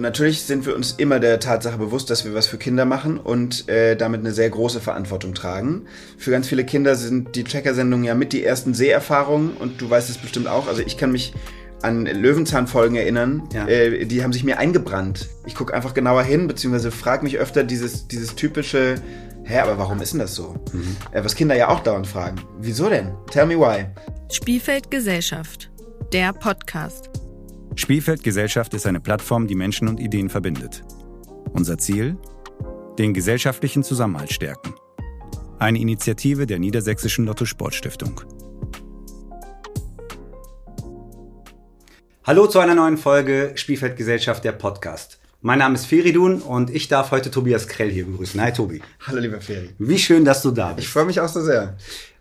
Natürlich sind wir uns immer der Tatsache bewusst, dass wir was für Kinder machen und äh, damit eine sehr große Verantwortung tragen. Für ganz viele Kinder sind die Checker-Sendungen ja mit die ersten Seherfahrungen und du weißt es bestimmt auch. Also ich kann mich an Löwenzahnfolgen erinnern, ja. äh, die haben sich mir eingebrannt. Ich gucke einfach genauer hin, beziehungsweise frage mich öfter dieses, dieses typische, hä, aber warum ist denn das so? Mhm. Äh, was Kinder ja auch dauernd fragen. Wieso denn? Tell me why. Spielfeld Gesellschaft, der Podcast. Spielfeld Gesellschaft ist eine Plattform, die Menschen und Ideen verbindet. Unser Ziel? Den gesellschaftlichen Zusammenhalt stärken. Eine Initiative der Niedersächsischen Lotto Sportstiftung. Hallo zu einer neuen Folge Spielfeld Gesellschaft, der Podcast. Mein Name ist Feridun und ich darf heute Tobias Krell hier begrüßen. Hi Tobi. Hallo lieber Feri. Wie schön, dass du da bist. Ich freue mich auch so sehr.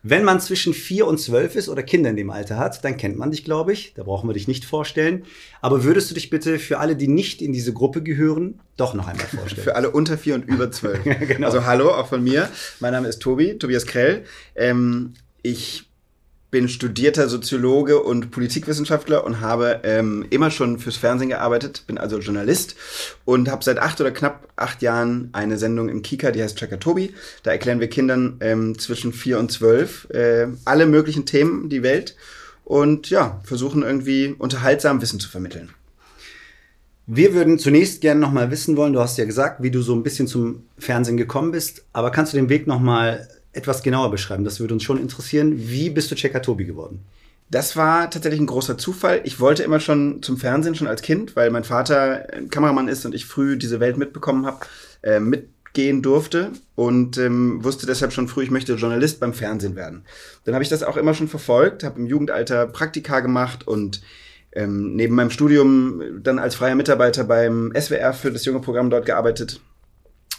Wenn man zwischen vier und zwölf ist oder Kinder in dem Alter hat, dann kennt man dich, glaube ich. Da brauchen wir dich nicht vorstellen. Aber würdest du dich bitte für alle, die nicht in diese Gruppe gehören, doch noch einmal vorstellen? für alle unter vier und über zwölf. genau. Also hallo, auch von mir. Mein Name ist Tobi, Tobias Krell. Ähm, ich bin studierter Soziologe und Politikwissenschaftler und habe ähm, immer schon fürs Fernsehen gearbeitet, bin also Journalist und habe seit acht oder knapp acht Jahren eine Sendung im Kika, die heißt Tracker Tobi. Da erklären wir Kindern ähm, zwischen vier und zwölf äh, alle möglichen Themen, die Welt und ja, versuchen irgendwie unterhaltsam Wissen zu vermitteln. Wir würden zunächst gerne nochmal wissen wollen, du hast ja gesagt, wie du so ein bisschen zum Fernsehen gekommen bist, aber kannst du den Weg nochmal etwas genauer beschreiben? Das würde uns schon interessieren. Wie bist du Checker Tobi geworden? Das war tatsächlich ein großer Zufall. Ich wollte immer schon zum Fernsehen, schon als Kind, weil mein Vater Kameramann ist und ich früh diese Welt mitbekommen habe, äh, mitgehen durfte und ähm, wusste deshalb schon früh, ich möchte Journalist beim Fernsehen werden. Dann habe ich das auch immer schon verfolgt, habe im Jugendalter Praktika gemacht und ähm, neben meinem Studium dann als freier Mitarbeiter beim SWR für das junge Programm dort gearbeitet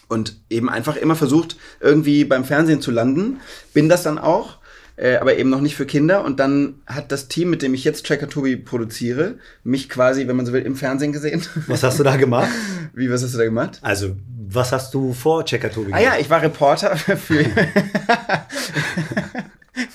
und eben einfach immer versucht, irgendwie beim Fernsehen zu landen. Bin das dann auch, äh, aber eben noch nicht für Kinder. Und dann hat das Team, mit dem ich jetzt Tracker Tobi produziere, mich quasi, wenn man so will, im Fernsehen gesehen. Was hast du da gemacht? Wie, was hast du da gemacht? Also, was hast du vor Checker Tobi gemacht? Ah ja, ich war Reporter für...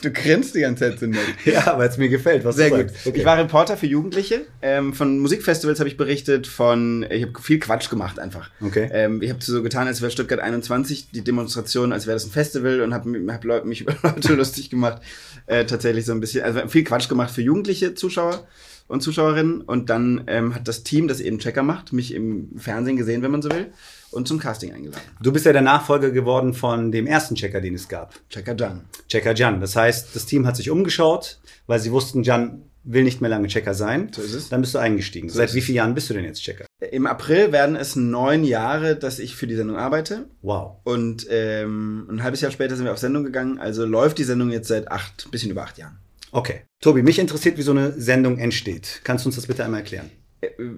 Du grinst die ganze Zeit so nett. Ja, weil es mir gefällt. Was Sehr gut. Okay. Ich war Reporter für Jugendliche. Ähm, von Musikfestivals habe ich berichtet, von ich habe viel Quatsch gemacht einfach. Okay. Ähm, ich habe so getan, als wäre Stuttgart 21 die Demonstration, als wäre das ein Festival und habe hab mich über Leute lustig gemacht. Äh, tatsächlich so ein bisschen, also viel Quatsch gemacht für jugendliche Zuschauer und Zuschauerinnen. Und dann ähm, hat das Team, das eben Checker macht, mich im Fernsehen gesehen, wenn man so will und zum Casting eingeladen. Du bist ja der Nachfolger geworden von dem ersten Checker, den es gab. Checker Jan. Checker Jan. Das heißt, das Team hat sich umgeschaut, weil sie wussten, Jan will nicht mehr lange Checker sein. So ist es. Dann bist du eingestiegen. So Seit wie vielen Jahren bist du denn jetzt Checker? Im April werden es neun Jahre, dass ich für die Sendung arbeite. Wow. Und ähm, ein halbes Jahr später sind wir auf Sendung gegangen. Also läuft die Sendung jetzt seit acht, bisschen über acht Jahren. Okay. Tobi, mich interessiert, wie so eine Sendung entsteht. Kannst du uns das bitte einmal erklären?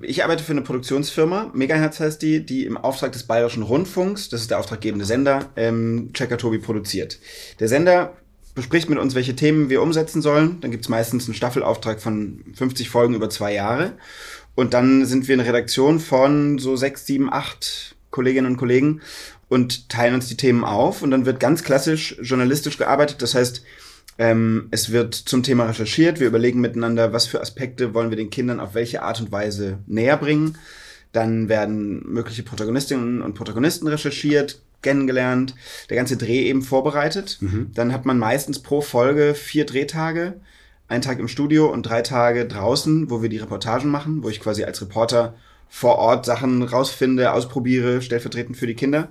ich arbeite für eine Produktionsfirma, Megahertz heißt die, die im Auftrag des Bayerischen Rundfunks, das ist der auftraggebende Sender, ähm, Checker Tobi produziert. Der Sender bespricht mit uns, welche Themen wir umsetzen sollen. Dann gibt's meistens einen Staffelauftrag von 50 Folgen über zwei Jahre. Und dann sind wir eine Redaktion von so sechs, sieben, acht Kolleginnen und Kollegen und teilen uns die Themen auf. Und dann wird ganz klassisch journalistisch gearbeitet. Das heißt, ähm, es wird zum Thema recherchiert. Wir überlegen miteinander, was für Aspekte wollen wir den Kindern auf welche Art und Weise näher bringen. Dann werden mögliche Protagonistinnen und Protagonisten recherchiert, kennengelernt, der ganze Dreh eben vorbereitet. Mhm. Dann hat man meistens pro Folge vier Drehtage, ein Tag im Studio und drei Tage draußen, wo wir die Reportagen machen, wo ich quasi als Reporter vor Ort Sachen rausfinde, ausprobiere, stellvertretend für die Kinder.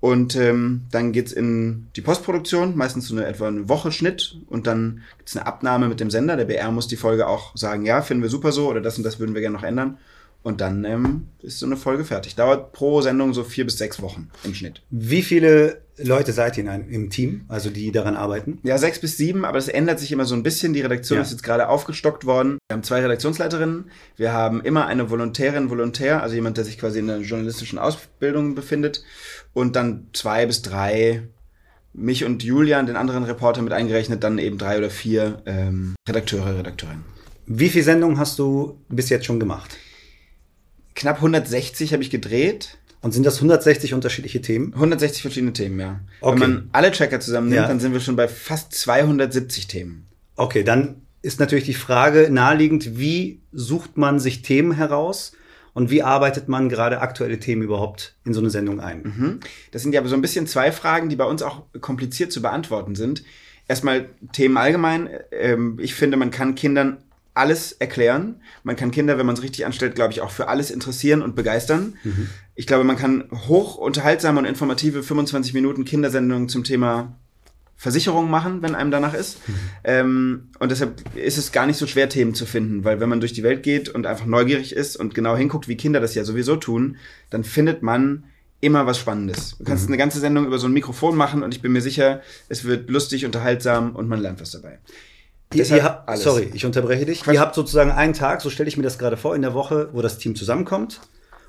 Und ähm, dann geht's in die Postproduktion, meistens so eine etwa eine Woche Schnitt und dann gibt's eine Abnahme mit dem Sender. Der BR muss die Folge auch sagen, ja, finden wir super so oder das und das würden wir gerne noch ändern. Und dann ähm, ist so eine Folge fertig. Dauert pro Sendung so vier bis sechs Wochen im Schnitt. Wie viele Leute seid ihr in einem, im Team, also die daran arbeiten? Ja, sechs bis sieben, aber es ändert sich immer so ein bisschen. Die Redaktion ja. ist jetzt gerade aufgestockt worden. Wir haben zwei Redaktionsleiterinnen. Wir haben immer eine Volontärin, Volontär, also jemand, der sich quasi in der journalistischen Ausbildung befindet. Und dann zwei bis drei mich und Julian, den anderen Reporter mit eingerechnet, dann eben drei oder vier ähm, Redakteure, Redakteurinnen. Wie viele Sendungen hast du bis jetzt schon gemacht? knapp 160 habe ich gedreht. Und sind das 160 unterschiedliche Themen? 160 verschiedene Themen, ja. Okay. Wenn man alle Tracker zusammennimmt, ja. dann sind wir schon bei fast 270 Themen. Okay, dann ist natürlich die Frage naheliegend, wie sucht man sich Themen heraus Und wie arbeitet man gerade aktuelle Themen überhaupt in so eine Sendung ein? Mhm. Das sind ja aber so ein bisschen zwei Fragen, die bei uns auch kompliziert zu beantworten sind. Erstmal Themen allgemein. Ähm, ich finde, man kann Kindern alles erklären. Man kann Kinder, wenn man es richtig anstellt, glaube ich, auch für alles interessieren und begeistern. Mhm. Ich glaube, man kann hoch unterhaltsame und informative 25 Minuten Kindersendungen zum Thema Versicherungen machen, wenn einem danach ist. Mhm. Ähm, und deshalb ist es gar nicht so schwer, Themen zu finden, weil wenn man durch die Welt geht und einfach neugierig ist und genau hinguckt, wie Kinder das ja sowieso tun, dann findet man immer was Spannendes. Du kannst mhm. eine ganze Sendung über so ein Mikrofon machen und ich bin mir sicher, es wird lustig, unterhaltsam und man lernt was dabei. Ihr, ihr habt, sorry, ich unterbreche dich. Quatsch. Ihr habt sozusagen einen Tag, so stelle ich mir das gerade vor, in der Woche, wo das Team zusammenkommt.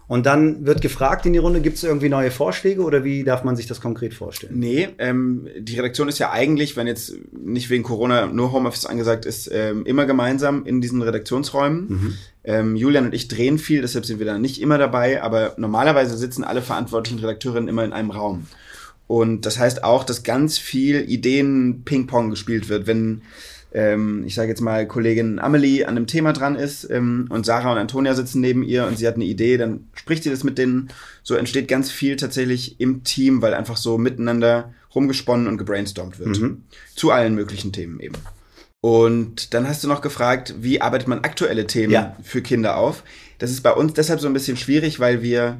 Und dann wird gefragt in die Runde, gibt es irgendwie neue Vorschläge oder wie darf man sich das konkret vorstellen? Nee, ähm, die Redaktion ist ja eigentlich, wenn jetzt nicht wegen Corona nur Homeoffice angesagt ist, ähm, immer gemeinsam in diesen Redaktionsräumen. Mhm. Ähm, Julian und ich drehen viel, deshalb sind wir da nicht immer dabei, aber normalerweise sitzen alle verantwortlichen Redakteurinnen immer in einem Raum. Und das heißt auch, dass ganz viel Ideen-Ping-Pong gespielt wird, wenn ähm, ich sage jetzt mal, Kollegin Amelie an einem Thema dran ist ähm, und Sarah und Antonia sitzen neben ihr und sie hat eine Idee, dann spricht sie das mit denen. So entsteht ganz viel tatsächlich im Team, weil einfach so miteinander rumgesponnen und gebrainstormt wird. Mhm. Zu allen möglichen Themen eben. Und dann hast du noch gefragt, wie arbeitet man aktuelle Themen ja. für Kinder auf? Das ist bei uns deshalb so ein bisschen schwierig, weil wir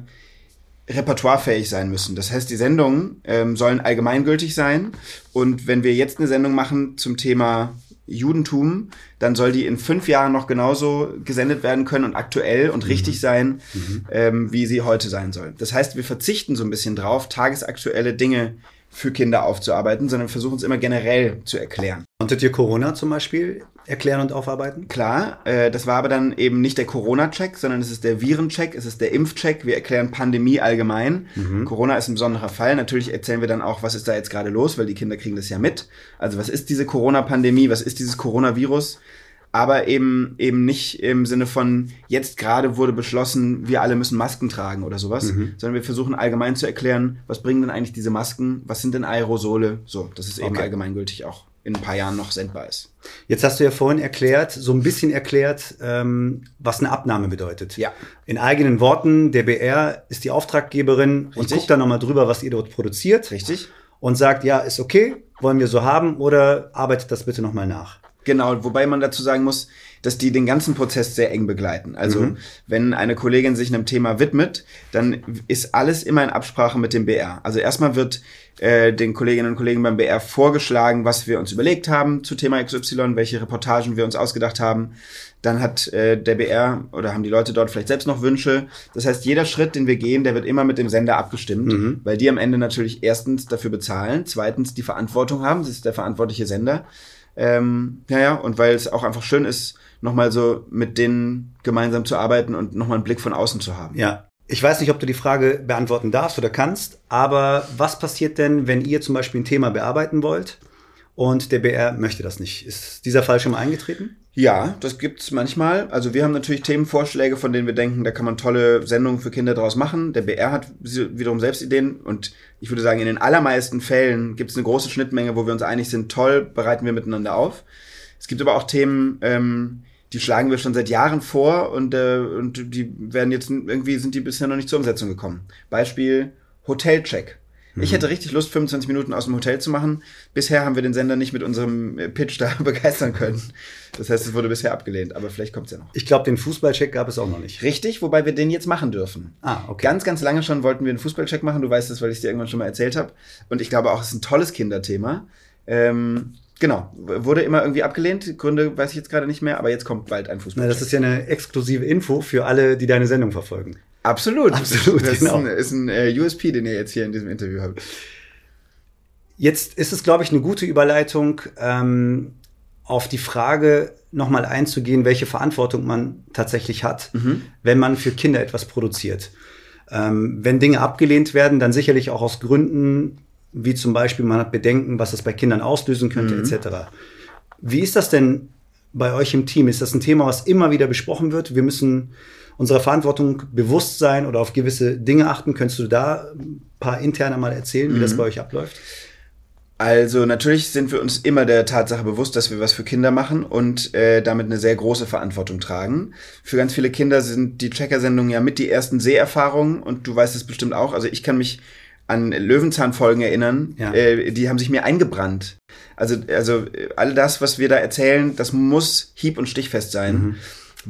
repertoirefähig sein müssen. Das heißt, die Sendungen ähm, sollen allgemeingültig sein. Und wenn wir jetzt eine Sendung machen zum Thema Judentum, dann soll die in fünf Jahren noch genauso gesendet werden können und aktuell und mhm. richtig sein, mhm. ähm, wie sie heute sein soll. Das heißt, wir verzichten so ein bisschen drauf, tagesaktuelle Dinge für Kinder aufzuarbeiten, sondern versuchen es immer generell zu erklären. Konntet ihr Corona zum Beispiel erklären und aufarbeiten? Klar, äh, das war aber dann eben nicht der Corona-Check, sondern es ist der Viren-Check, es ist der Impf-Check. Wir erklären Pandemie allgemein. Mhm. Corona ist ein besonderer Fall. Natürlich erzählen wir dann auch, was ist da jetzt gerade los, weil die Kinder kriegen das ja mit. Also was ist diese Corona-Pandemie, was ist dieses Coronavirus? Aber eben eben nicht im Sinne von jetzt gerade wurde beschlossen, wir alle müssen Masken tragen oder sowas, mhm. sondern wir versuchen allgemein zu erklären, was bringen denn eigentlich diese Masken, was sind denn Aerosole, so, dass es eben okay. allgemeingültig auch in ein paar Jahren noch sendbar ist. Jetzt hast du ja vorhin erklärt, so ein bisschen erklärt, ähm, was eine Abnahme bedeutet. Ja. In eigenen Worten, der BR ist die Auftraggeberin Richtig. und guckt dann nochmal drüber, was ihr dort produziert. Richtig. Und sagt, ja, ist okay, wollen wir so haben oder arbeitet das bitte nochmal nach. Genau, wobei man dazu sagen muss, dass die den ganzen Prozess sehr eng begleiten. Also mhm. wenn eine Kollegin sich einem Thema widmet, dann ist alles immer in Absprache mit dem BR. Also erstmal wird äh, den Kolleginnen und Kollegen beim BR vorgeschlagen, was wir uns überlegt haben zu Thema XY, welche Reportagen wir uns ausgedacht haben. Dann hat äh, der BR oder haben die Leute dort vielleicht selbst noch Wünsche. Das heißt, jeder Schritt, den wir gehen, der wird immer mit dem Sender abgestimmt, mhm. weil die am Ende natürlich erstens dafür bezahlen, zweitens die Verantwortung haben, das ist der verantwortliche Sender. Ähm, ja, ja, und weil es auch einfach schön ist, nochmal so mit denen gemeinsam zu arbeiten und nochmal einen Blick von außen zu haben. Ja. Ich weiß nicht, ob du die Frage beantworten darfst oder kannst, aber was passiert denn, wenn ihr zum Beispiel ein Thema bearbeiten wollt und der BR möchte das nicht? Ist dieser Fall schon mal eingetreten? Ja, das gibt's manchmal. Also wir haben natürlich Themenvorschläge, von denen wir denken, da kann man tolle Sendungen für Kinder draus machen. Der BR hat wiederum selbst Ideen und ich würde sagen, in den allermeisten Fällen gibt's eine große Schnittmenge, wo wir uns einig sind, toll, bereiten wir miteinander auf. Es gibt aber auch Themen, ähm, die schlagen wir schon seit Jahren vor und, äh, und die werden jetzt irgendwie sind die bisher noch nicht zur Umsetzung gekommen. Beispiel Hotelcheck. Ich mhm. hätte richtig Lust, 25 Minuten aus dem Hotel zu machen. Bisher haben wir den Sender nicht mit unserem äh, Pitch da begeistern können. Das heißt, es wurde bisher abgelehnt, aber vielleicht kommt es ja noch. Ich glaube, den Fußballcheck gab es auch noch nicht. Richtig, wobei wir den jetzt machen dürfen. Ah, okay. Ganz, ganz lange schon wollten wir einen Fußballcheck machen. Du weißt es, weil ich es dir irgendwann schon mal erzählt habe. Und ich glaube auch, es ist ein tolles Kinderthema. Ähm, Genau, wurde immer irgendwie abgelehnt. Gründe weiß ich jetzt gerade nicht mehr, aber jetzt kommt bald ein Fußball. Das ist ja eine exklusive Info für alle, die deine Sendung verfolgen. Absolut, absolut. Das genau. ist ein, ist ein äh, USP, den ihr jetzt hier in diesem Interview habt. Jetzt ist es, glaube ich, eine gute Überleitung, ähm, auf die Frage nochmal einzugehen, welche Verantwortung man tatsächlich hat, mhm. wenn man für Kinder etwas produziert. Ähm, wenn Dinge abgelehnt werden, dann sicherlich auch aus Gründen, wie zum Beispiel man hat Bedenken, was das bei Kindern auslösen könnte, mhm. etc. Wie ist das denn bei euch im Team? Ist das ein Thema, was immer wieder besprochen wird? Wir müssen unserer Verantwortung bewusst sein oder auf gewisse Dinge achten. Könntest du da ein paar interne mal erzählen, wie mhm. das bei euch abläuft? Also natürlich sind wir uns immer der Tatsache bewusst, dass wir was für Kinder machen und äh, damit eine sehr große Verantwortung tragen. Für ganz viele Kinder sind die Checker-Sendungen ja mit die ersten Seherfahrungen und du weißt es bestimmt auch. Also ich kann mich an Löwenzahn-Folgen erinnern, Ja. äh, die haben sich mir eingebrannt. Also, also äh, all das, was wir da erzählen, das muss hieb- und stichfest sein,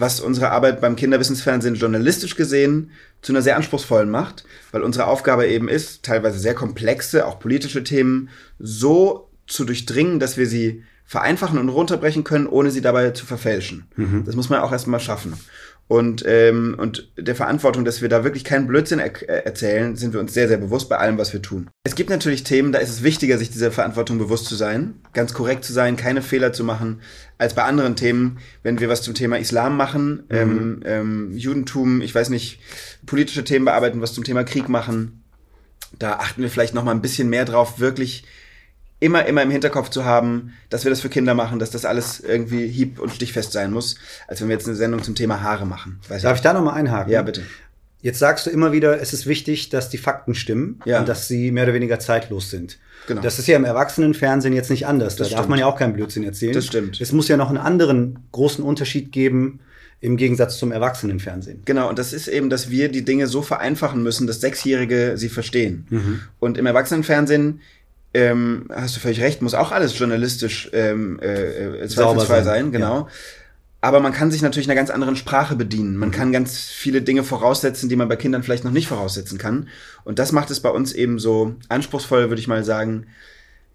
was unsere Arbeit beim Kinderwissensfernsehen journalistisch gesehen zu einer sehr anspruchsvollen macht, weil unsere Aufgabe eben ist, teilweise sehr komplexe, auch politische Themen so zu durchdringen, dass wir sie vereinfachen und runterbrechen können, ohne sie dabei zu verfälschen. Das muss man auch erstmal schaffen. Und, ähm, und der Verantwortung, dass wir da wirklich keinen Blödsinn er äh, erzählen, sind wir uns sehr, sehr bewusst bei allem, was wir tun. Es gibt natürlich Themen, da ist es wichtiger, sich dieser Verantwortung bewusst zu sein, ganz korrekt zu sein, keine Fehler zu machen, als bei anderen Themen, wenn wir was zum Thema Islam machen, ähm, ähm, Judentum, ich weiß nicht, politische Themen bearbeiten, was zum Thema Krieg machen. Da achten wir vielleicht noch mal ein bisschen mehr drauf, wirklich immer, immer im Hinterkopf zu haben, dass wir das für Kinder machen, dass das alles irgendwie hieb- und stichfest sein muss, als wenn wir jetzt eine Sendung zum Thema Haare machen. Weiß Darf ich da nochmal einhaken? Ja, bitte. Jetzt sagst du immer wieder, es ist wichtig, dass die Fakten stimmen Ja. und dass sie mehr oder weniger zeitlos sind. Genau. Das ist ja im Erwachsenenfernsehen jetzt nicht anders. Da Das darf stimmt. man ja auch keinen Blödsinn erzählen. Das stimmt. Es muss ja noch einen anderen großen Unterschied geben im Gegensatz zum Erwachsenenfernsehen. Genau, und das ist eben, dass wir die Dinge so vereinfachen müssen, dass Sechsjährige sie verstehen. Mhm. Und im Erwachsenenfernsehen, ähm, hast du völlig recht, muss auch alles journalistisch ähm, äh, äh, zweifelsfrei sein, sein, genau. Aber man kann sich natürlich einer ganz anderen Sprache bedienen. Mhm. Man kann ganz viele Dinge voraussetzen, die man bei Kindern vielleicht noch nicht voraussetzen kann. Und das macht es bei uns eben so anspruchsvoll, würde ich mal sagen,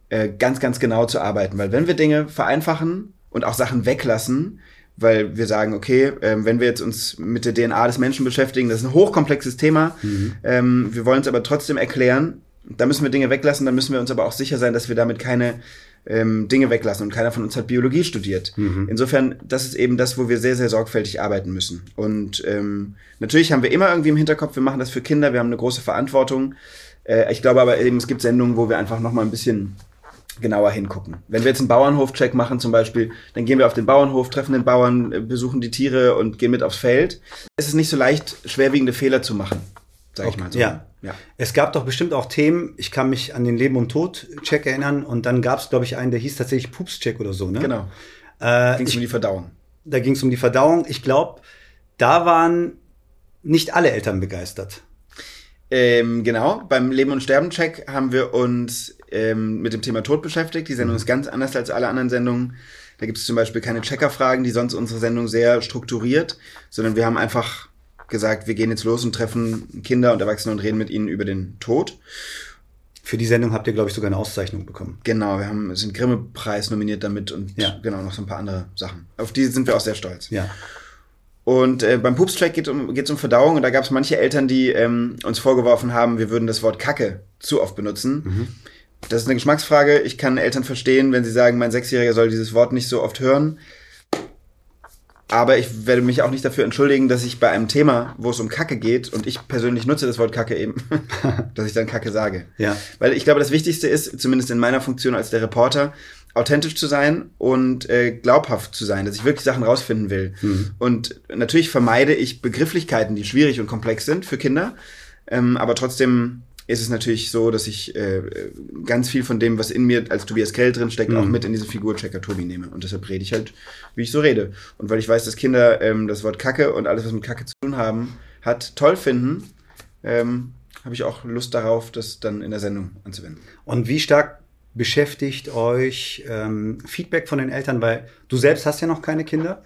äh, ganz, ganz genau zu arbeiten. Weil wenn wir Dinge vereinfachen und auch Sachen weglassen, weil wir sagen, okay, ähm, wenn wir jetzt uns mit der DNA des Menschen beschäftigen, das ist ein hochkomplexes Thema, ähm, wir wollen es aber trotzdem erklären, da müssen wir Dinge weglassen, da müssen wir uns aber auch sicher sein, dass wir damit keine ähm, Dinge weglassen und keiner von uns hat Biologie studiert. Insofern, das ist eben das, wo wir sehr, sehr sorgfältig arbeiten müssen. Und ähm, natürlich haben wir immer irgendwie im Hinterkopf, wir machen das für Kinder, wir haben eine große Verantwortung. Äh, ich glaube aber eben, es gibt Sendungen, wo wir einfach noch mal ein bisschen genauer hingucken. Wenn wir jetzt einen Bauernhof-Check machen zum Beispiel, dann gehen wir auf den Bauernhof, treffen den Bauern, äh, besuchen die Tiere und gehen mit aufs Feld. Es ist nicht so leicht, schwerwiegende Fehler zu machen, sag ich mal so. Ja. ja. Es gab doch bestimmt auch Themen, ich kann mich an den Leben- und Tod-Check erinnern und dann gab es, glaube ich, einen, der hieß tatsächlich Pups-Check oder so, ne? Genau. Äh, Ging es um die Verdauung. da ging es um die Verdauung. Ich glaube, da waren nicht alle Eltern begeistert. Ähm, genau, beim Leben- und Sterben-Check haben wir uns ähm, mit dem Thema Tod beschäftigt. Die Sendung ist ganz anders als alle anderen Sendungen. Da gibt es zum Beispiel keine Checkerfragen, die sonst unsere Sendung sehr strukturiert, sondern wir haben einfach gesagt, wir gehen jetzt los und treffen Kinder und Erwachsene und reden mit ihnen über den Tod. Für die Sendung habt ihr, glaube ich, sogar eine Auszeichnung bekommen. Genau, wir haben, sind Grimme-Preis nominiert damit und Ja. genau noch so ein paar andere Sachen. Auf die sind wir auch sehr stolz. Ja. Und äh, beim Pups-Track geht um, geht's um Verdauung und da gab es manche Eltern, die ähm, uns vorgeworfen haben, wir würden das Wort Kacke zu oft benutzen. Das ist eine Geschmacksfrage. Ich kann Eltern verstehen, wenn sie sagen, mein Sechsjähriger soll dieses Wort nicht so oft hören. Aber ich werde mich auch nicht dafür entschuldigen, dass ich bei einem Thema, wo es um Kacke geht, und ich persönlich nutze das Wort Kacke eben, dass ich dann Kacke sage. Ja. Weil ich glaube, das Wichtigste ist, zumindest in meiner Funktion als der Reporter, authentisch zu sein und äh, glaubhaft zu sein, dass ich wirklich Sachen rausfinden will. Und natürlich vermeide ich Begrifflichkeiten, die schwierig und komplex sind für Kinder. Ähm, aber trotzdem ist es natürlich so, dass ich äh, ganz viel von dem, was in mir als Tobias Krell drin steckt, auch mit in diese Figur Checker Tobi nehme. Und deshalb rede ich halt, wie ich so rede. Und weil ich weiß, dass Kinder ähm, das Wort Kacke und alles, was mit Kacke zu tun haben, hat, toll finden, ähm, habe ich auch Lust darauf, das dann in der Sendung anzuwenden. Und wie stark beschäftigt euch ähm, Feedback von den Eltern? Weil du selbst hast ja noch keine Kinder.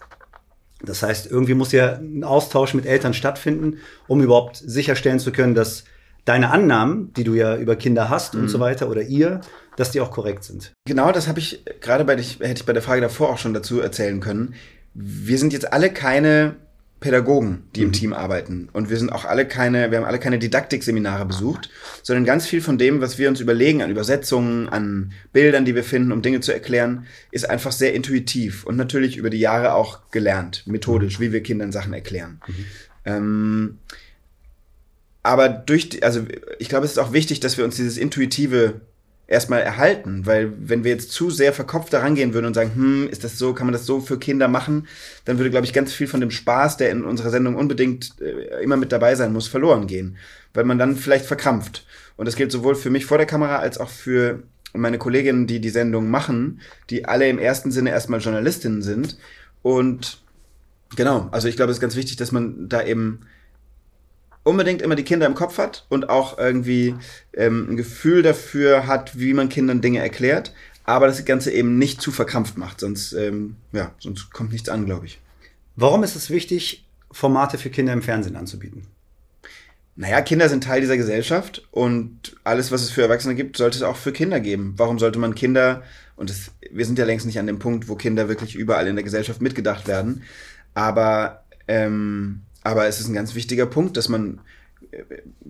Das heißt, irgendwie muss ja ein Austausch mit Eltern stattfinden, um überhaupt sicherstellen zu können, dass deine Annahmen, die du ja über Kinder hast und so weiter oder ihr, dass die auch korrekt sind. Genau, das habe ich gerade bei dich, hätte ich bei der Frage davor auch schon dazu erzählen können. Wir sind jetzt alle keine Pädagogen, die im Team arbeiten. Und wir sind auch alle keine, wir haben alle keine Didaktikseminare besucht, sondern ganz viel von dem, was wir uns überlegen an Übersetzungen, an Bildern, die wir finden, um Dinge zu erklären, ist einfach sehr intuitiv und natürlich über die Jahre auch gelernt, methodisch, wie wir Kindern Sachen erklären. Ähm, aber durch, die, also ich glaube, es ist auch wichtig, dass wir uns dieses Intuitive erstmal erhalten, weil wenn wir jetzt zu sehr verkopft da rangehen würden und sagen, hm, ist das so, kann man das so für Kinder machen, dann würde, glaube ich, ganz viel von dem Spaß, der in unserer Sendung unbedingt äh, immer mit dabei sein muss, verloren gehen, weil man dann vielleicht verkrampft. Und das gilt sowohl für mich vor der Kamera als auch für meine Kolleginnen, die die Sendung machen, die alle im ersten Sinne erstmal Journalistinnen sind. Und genau, also ich glaube, es ist ganz wichtig, dass man da eben unbedingt immer die Kinder im Kopf hat und auch irgendwie ähm, ein Gefühl dafür hat, wie man Kindern Dinge erklärt, aber das Ganze eben nicht zu verkrampft macht, sonst, ähm, ja, sonst kommt nichts an, glaube ich. Warum ist es wichtig, Formate für Kinder im Fernsehen anzubieten? Naja, Kinder sind Teil dieser Gesellschaft und alles, was es für Erwachsene gibt, sollte es auch für Kinder geben. Warum sollte man Kinder, und das, wir sind ja längst nicht an dem Punkt, wo Kinder wirklich überall in der Gesellschaft mitgedacht werden, aber ähm, aber es ist ein ganz wichtiger Punkt, dass man äh,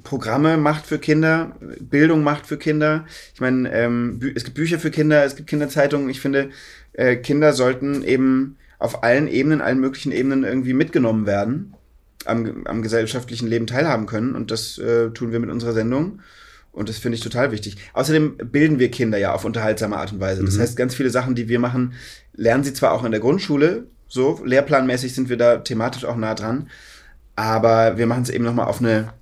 Programme macht für Kinder, Bildung macht für Kinder. Ich meine, ähm, es gibt Bücher für Kinder, es gibt Kinderzeitungen. Ich finde, äh, Kinder sollten eben auf allen Ebenen, allen möglichen Ebenen irgendwie mitgenommen werden, am, am gesellschaftlichen Leben teilhaben können. Und das äh, tun wir mit unserer Sendung. Und das finde ich total wichtig. Außerdem bilden wir Kinder ja auf unterhaltsame Art und Weise. Das mhm. heißt, ganz viele Sachen, die wir machen, lernen sie zwar auch in der Grundschule, so lehrplanmäßig sind wir da thematisch auch nah dran, aber wir machen es eben nochmal auf eine,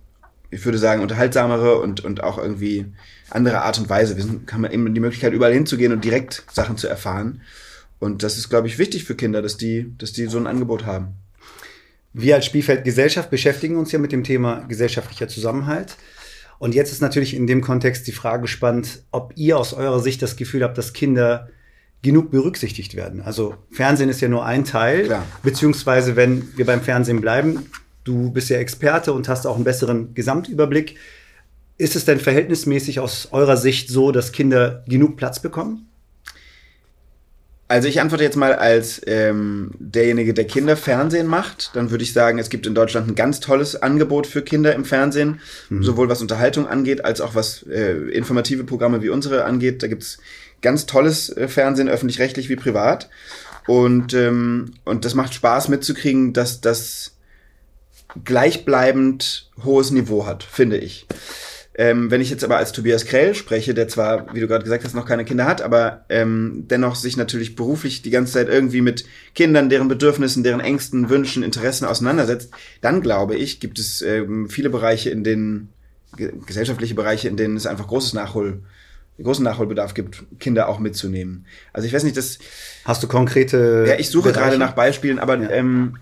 ich würde sagen, unterhaltsamere und, und auch irgendwie andere Art und Weise. Wir haben eben die Möglichkeit, überall hinzugehen und direkt Sachen zu erfahren. Und das ist, glaube ich, wichtig für Kinder, dass die, dass die so ein Angebot haben. Wir als Spielfeld Gesellschaft beschäftigen uns ja mit dem Thema gesellschaftlicher Zusammenhalt. Und jetzt ist natürlich in dem Kontext die Frage spannend, ob ihr aus eurer Sicht das Gefühl habt, dass Kinder genug berücksichtigt werden. Also Fernsehen ist ja nur ein Teil, Klar. beziehungsweise wenn wir beim Fernsehen bleiben, Du bist ja Experte und hast auch einen besseren Gesamtüberblick. Ist es denn verhältnismäßig aus eurer Sicht so, dass Kinder genug Platz bekommen? Also ich antworte jetzt mal als ähm, derjenige, der Kinderfernsehen macht. Dann würde ich sagen, es gibt in Deutschland ein ganz tolles Angebot für Kinder im Fernsehen, mhm. sowohl was Unterhaltung angeht, als auch was äh, informative Programme wie unsere angeht. Da gibt's ganz tolles äh, Fernsehen, öffentlich-rechtlich wie privat. Und, ähm, und das macht Spaß mitzukriegen, dass das gleichbleibend hohes Niveau hat, finde ich. Ähm, wenn ich jetzt aber als Tobias Krell spreche, der zwar, wie du gerade gesagt hast, noch keine Kinder hat, aber ähm, dennoch sich natürlich beruflich die ganze Zeit irgendwie mit Kindern, deren Bedürfnissen, deren Ängsten, Wünschen, Interessen auseinandersetzt, dann glaube ich, gibt es ähm, viele Bereiche, in denen, gesellschaftliche Bereiche, in denen es einfach großes Nachhol, großen Nachholbedarf gibt, Kinder auch mitzunehmen. Also ich weiß nicht, das. Hast du konkrete. Ja, ich suche Bereiche? gerade nach Beispielen, aber ja. ähm,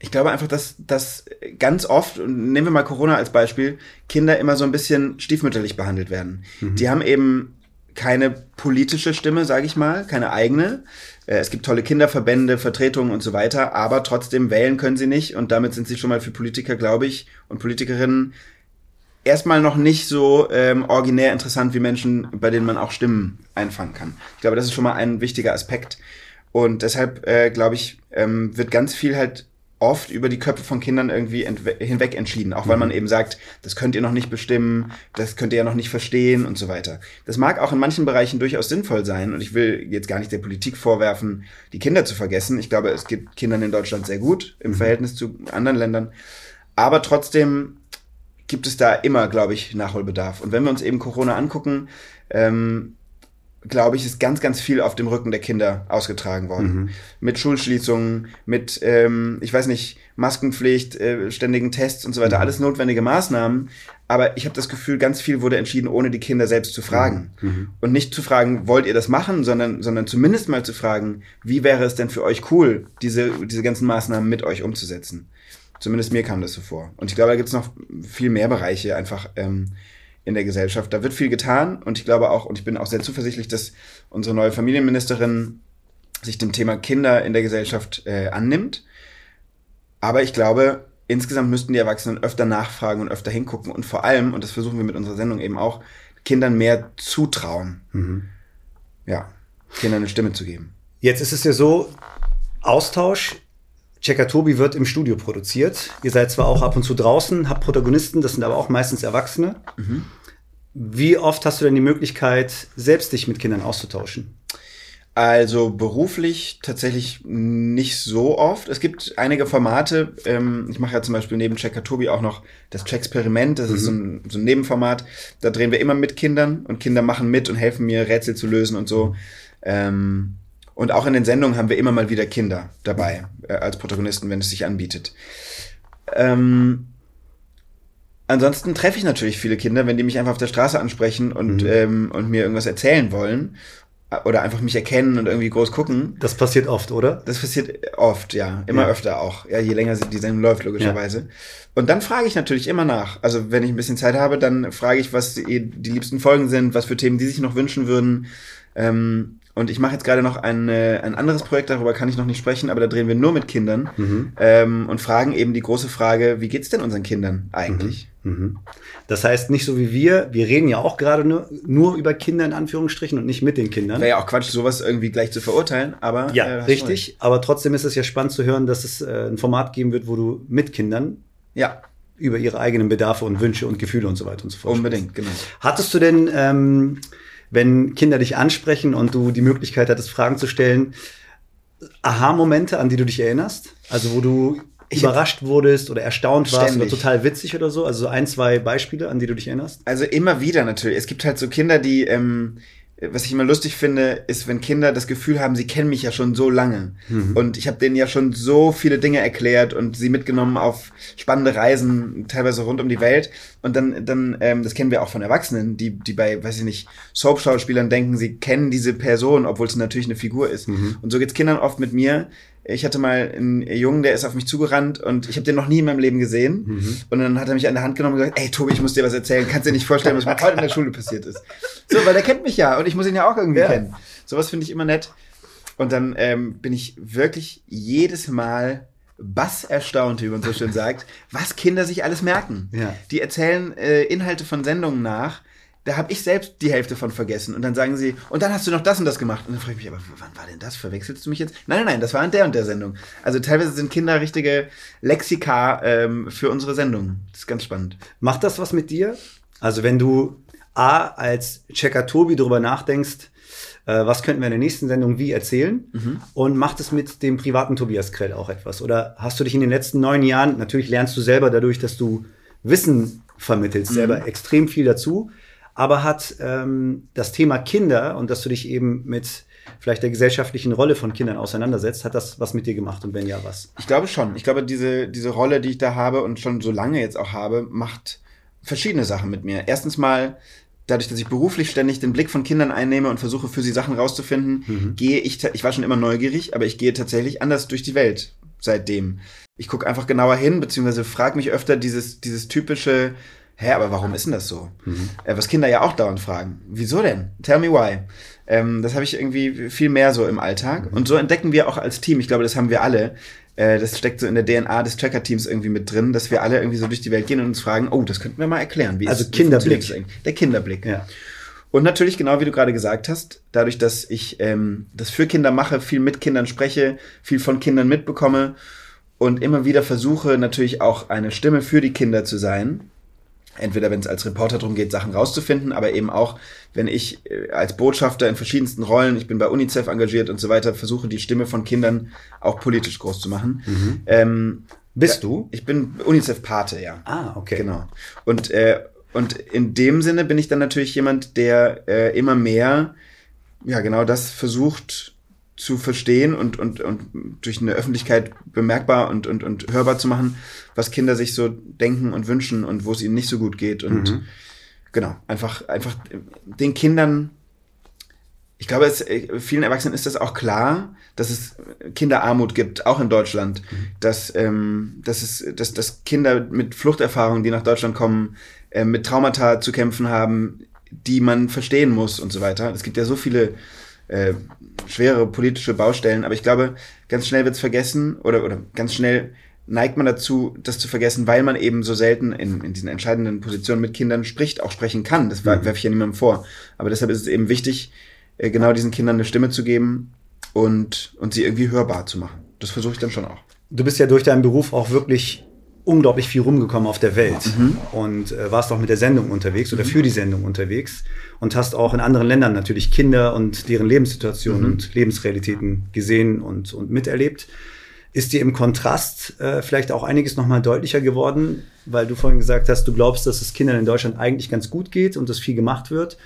ich glaube einfach, dass, dass ganz oft, und nehmen wir mal Corona als Beispiel, Kinder immer so ein bisschen stiefmütterlich behandelt werden. Mhm. Die haben eben keine politische Stimme, sage ich mal, keine eigene. Äh, es gibt tolle Kinderverbände, Vertretungen und so weiter, aber trotzdem wählen können sie nicht und damit sind sie schon mal für Politiker, glaube ich, und Politikerinnen erstmal noch nicht so ähm, originär interessant wie Menschen, bei denen man auch Stimmen einfangen kann. Ich glaube, das ist schon mal ein wichtiger Aspekt. Und deshalb, äh, glaube ich, ähm, wird ganz viel halt oft über die Köpfe von Kindern irgendwie hinweg entschieden, auch weil mhm. man eben sagt, das könnt ihr noch nicht bestimmen, das könnt ihr ja noch nicht verstehen und so weiter. Das mag auch in manchen Bereichen durchaus sinnvoll sein und ich will jetzt gar nicht der Politik vorwerfen, die Kinder zu vergessen. Ich glaube, es gibt Kindern in Deutschland sehr gut im mhm. Verhältnis zu anderen Ländern, aber trotzdem gibt es da immer, glaube ich, Nachholbedarf. Und wenn wir uns eben Corona angucken, ähm, glaube ich, ist ganz, ganz viel auf dem Rücken der Kinder ausgetragen worden. Mhm. Mit Schulschließungen, mit, ähm, ich weiß nicht, Maskenpflicht, äh, ständigen Tests und so weiter, mhm. alles notwendige Maßnahmen. Aber ich habe das Gefühl, ganz viel wurde entschieden, ohne die Kinder selbst zu fragen. Mhm. mhm. Und nicht zu fragen, wollt ihr das machen, sondern, sondern zumindest mal zu fragen, wie wäre es denn für euch cool, diese, diese ganzen Maßnahmen mit euch umzusetzen. Zumindest mir kam das so vor. Und ich glaube, da gibt es noch viel mehr Bereiche einfach, ähm, in der Gesellschaft. Da wird viel getan und ich glaube auch, und ich bin auch sehr zuversichtlich, dass unsere neue Familienministerin sich dem Thema Kinder in der Gesellschaft äh, annimmt. Aber ich glaube, insgesamt müssten die Erwachsenen öfter nachfragen und öfter hingucken und vor allem, und das versuchen wir mit unserer Sendung eben auch, Kindern mehr zutrauen. Mhm. Ja, Kindern eine Stimme zu geben. Jetzt ist es ja so, Austausch Checker Tobi wird im Studio produziert. Ihr seid zwar auch ab und zu draußen, habt Protagonisten, das sind aber auch meistens Erwachsene. Mhm. Wie oft hast du denn die Möglichkeit, selbst dich mit Kindern auszutauschen? Also beruflich tatsächlich nicht so oft. Es gibt einige Formate. Ähm, ich mache ja zum Beispiel neben Checker Tobi auch noch das Check-Experiment. Das mhm. ist so ein, so ein, Nebenformat. Da drehen wir immer mit Kindern und Kinder machen mit und helfen mir, Rätsel zu lösen und so. Ähm, und auch in den Sendungen haben wir immer mal wieder Kinder dabei äh, als Protagonisten, wenn es sich anbietet. Ähm, ansonsten treffe ich natürlich viele Kinder, wenn die mich einfach auf der Straße ansprechen und, Mhm. ähm, und mir irgendwas erzählen wollen oder einfach mich erkennen und irgendwie groß gucken. Das passiert oft, oder? Das passiert oft, ja. Immer Ja. öfter auch. Ja, je länger die Sendung läuft, logischerweise. Und dann frage ich natürlich immer nach. Also, wenn ich ein bisschen Zeit habe, dann frage ich, was die, die liebsten Folgen sind, was für Themen die sich noch wünschen würden. Ähm, und ich mache jetzt gerade noch ein, äh, ein anderes Projekt, darüber kann ich noch nicht sprechen, aber da drehen wir nur mit Kindern Mhm. ähm, und fragen eben die große Frage, wie geht's denn unseren Kindern eigentlich? Mhm. Das heißt, nicht so wie wir, wir reden ja auch gerade nur, nur über Kinder in Anführungsstrichen und nicht mit den Kindern. Wäre ja auch Quatsch, sowas irgendwie gleich zu verurteilen, aber Ja, äh, richtig. Aber trotzdem ist es ja spannend zu hören, dass es äh, ein Format geben wird, wo du mit Kindern Ja, über ihre eigenen Bedarfe und Wünsche und Gefühle und so weiter und so fort. unbedingt, genau. Hattest du denn, ähm, wenn Kinder dich ansprechen und du die Möglichkeit hattest, Fragen zu stellen, Aha-Momente, an die du dich erinnerst? Also wo du Ich überrascht wurdest oder erstaunt warst oder total witzig oder so? Also so ein, zwei Beispiele, an die du dich erinnerst? Also immer wieder natürlich. Es gibt halt so Kinder, die, ähm, was ich immer lustig finde, ist, wenn Kinder das Gefühl haben, sie kennen mich ja schon so lange. Und ich habe denen ja schon so viele Dinge erklärt und sie mitgenommen auf spannende Reisen, teilweise rund um die Welt. Und dann, dann ähm, das kennen wir auch von Erwachsenen, die, die bei, weiß ich nicht, Soap-Schauspielern denken, sie kennen diese Person, obwohl es natürlich eine Figur ist. Und so geht's Kindern oft mit mir. Ich hatte mal einen Jungen, der ist auf mich zugerannt und ich habe den noch nie in meinem Leben gesehen. Und dann hat er mich an der Hand genommen und gesagt, ey Tobi, ich muss dir was erzählen. Kannst dir nicht vorstellen, was mir heute in der Schule passiert ist. So, weil der kennt mich ja und ich muss ihn ja auch irgendwie Ja. kennen. Sowas finde ich immer nett. Und dann ähm, bin ich wirklich jedes Mal bass erstaunt, wie man so schön sagt, was Kinder sich alles merken. Ja. Die erzählen äh, Inhalte von Sendungen nach. Da habe ich selbst die Hälfte von vergessen. Und dann sagen sie, und dann hast du noch das und das gemacht. Und dann frage ich mich, aber wann war denn das? Verwechselst du mich jetzt? Nein, nein, nein, das war in der und der Sendung. Also teilweise sind Kinder richtige Lexika ähm, für unsere Sendung. Das ist ganz spannend. Macht das was mit dir? Also wenn du A als Checker Tobi darüber nachdenkst, äh, was könnten wir in der nächsten Sendung wie erzählen? Und macht es mit dem privaten Tobias Krell auch etwas? Oder hast du dich in den letzten neun Jahren, natürlich lernst du selber dadurch, dass du Wissen vermittelst, selber extrem viel dazu, aber hat ähm, das Thema Kinder und dass du dich eben mit vielleicht der gesellschaftlichen Rolle von Kindern auseinandersetzt, hat das was mit dir gemacht und wenn ja, was? Ich glaube schon. Ich glaube, diese, diese Rolle, die ich da habe und schon so lange jetzt auch habe, macht verschiedene Sachen mit mir. Erstens mal, dadurch, dass ich beruflich ständig den Blick von Kindern einnehme und versuche, für sie Sachen rauszufinden, gehe ich, ich war schon immer neugierig, aber ich gehe tatsächlich anders durch die Welt seitdem. Ich gucke einfach genauer hin, beziehungsweise frage mich öfter dieses, dieses typische, hä, aber warum ist denn das so? Äh, was Kinder ja auch dauernd fragen. Wieso denn? Tell me why. Ähm, das habe ich irgendwie viel mehr so im Alltag. Und so entdecken wir auch als Team, ich glaube, das haben wir alle, äh, das steckt so in der DNA des Tracker-Teams irgendwie mit drin, dass wir alle irgendwie so durch die Welt gehen und uns fragen, oh, das könnten wir mal erklären. Wie Also ist- wie Kinderblick. eigentlich? Der Kinderblick. Ja. Und natürlich, genau wie du gerade gesagt hast, dadurch, dass ich ähm, das für Kinder mache, viel mit Kindern spreche, viel von Kindern mitbekomme und immer wieder versuche, natürlich auch eine Stimme für die Kinder zu sein. Entweder wenn es als Reporter darum geht, Sachen rauszufinden, aber eben auch, wenn ich äh, als Botschafter in verschiedensten Rollen, ich bin bei UNICEF engagiert und so weiter, versuche die Stimme von Kindern auch politisch groß zu machen. Ähm, Bist du? ich bin UNICEF-Pate, ja. Ah, okay. Genau. Und, äh, und in dem Sinne bin ich dann natürlich jemand, der äh, immer mehr, ja, genau das versucht zu verstehen und, und, und durch eine Öffentlichkeit bemerkbar und, und, und hörbar zu machen, was Kinder sich so denken und wünschen und wo es ihnen nicht so gut geht. Und genau, einfach, einfach den Kindern ich glaube, es, äh, vielen Erwachsenen ist das auch klar, dass es Kinderarmut gibt, auch in Deutschland. Dass, ähm, dass, es, dass, dass Kinder mit Fluchterfahrungen, die nach Deutschland kommen, äh, mit Traumata zu kämpfen haben, die man verstehen muss und so weiter. Es gibt ja so viele äh, schwere politische Baustellen, aber ich glaube, ganz schnell wird's vergessen oder, oder ganz schnell neigt man dazu, das zu vergessen, weil man eben so selten in, in diesen entscheidenden Positionen mit Kindern spricht, auch sprechen kann. Das mhm. werfe ich ja niemandem vor. Aber deshalb ist es eben wichtig, äh, genau diesen Kindern eine Stimme zu geben und, und sie irgendwie hörbar zu machen. Das versuche ich dann schon auch. Du bist ja durch deinen Beruf auch wirklich unglaublich viel rumgekommen auf der Welt mhm. und äh, warst auch mit der Sendung unterwegs oder für die Sendung unterwegs und hast auch in anderen Ländern natürlich Kinder und deren Lebenssituationen mhm. und Lebensrealitäten gesehen und, und miterlebt. Ist dir im Kontrast äh, vielleicht auch einiges nochmal deutlicher geworden, weil du vorhin gesagt hast, du glaubst, dass es Kindern in Deutschland eigentlich ganz gut geht und dass viel gemacht wird.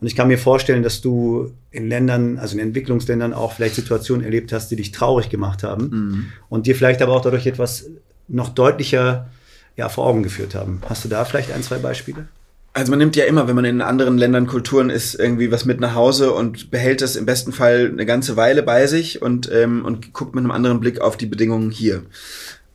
Und ich kann mir vorstellen, dass du in Ländern, also in Entwicklungsländern auch vielleicht Situationen erlebt hast, die dich traurig gemacht haben mhm. und dir vielleicht aber auch dadurch etwas noch deutlicher ja, vor Augen geführt haben. Hast du da vielleicht ein, zwei Beispiele? Also man nimmt ja immer, wenn man in anderen Ländern, Kulturen ist, irgendwie was mit nach Hause und behält das im besten Fall eine ganze Weile bei sich und, ähm, und guckt mit einem anderen Blick auf die Bedingungen hier.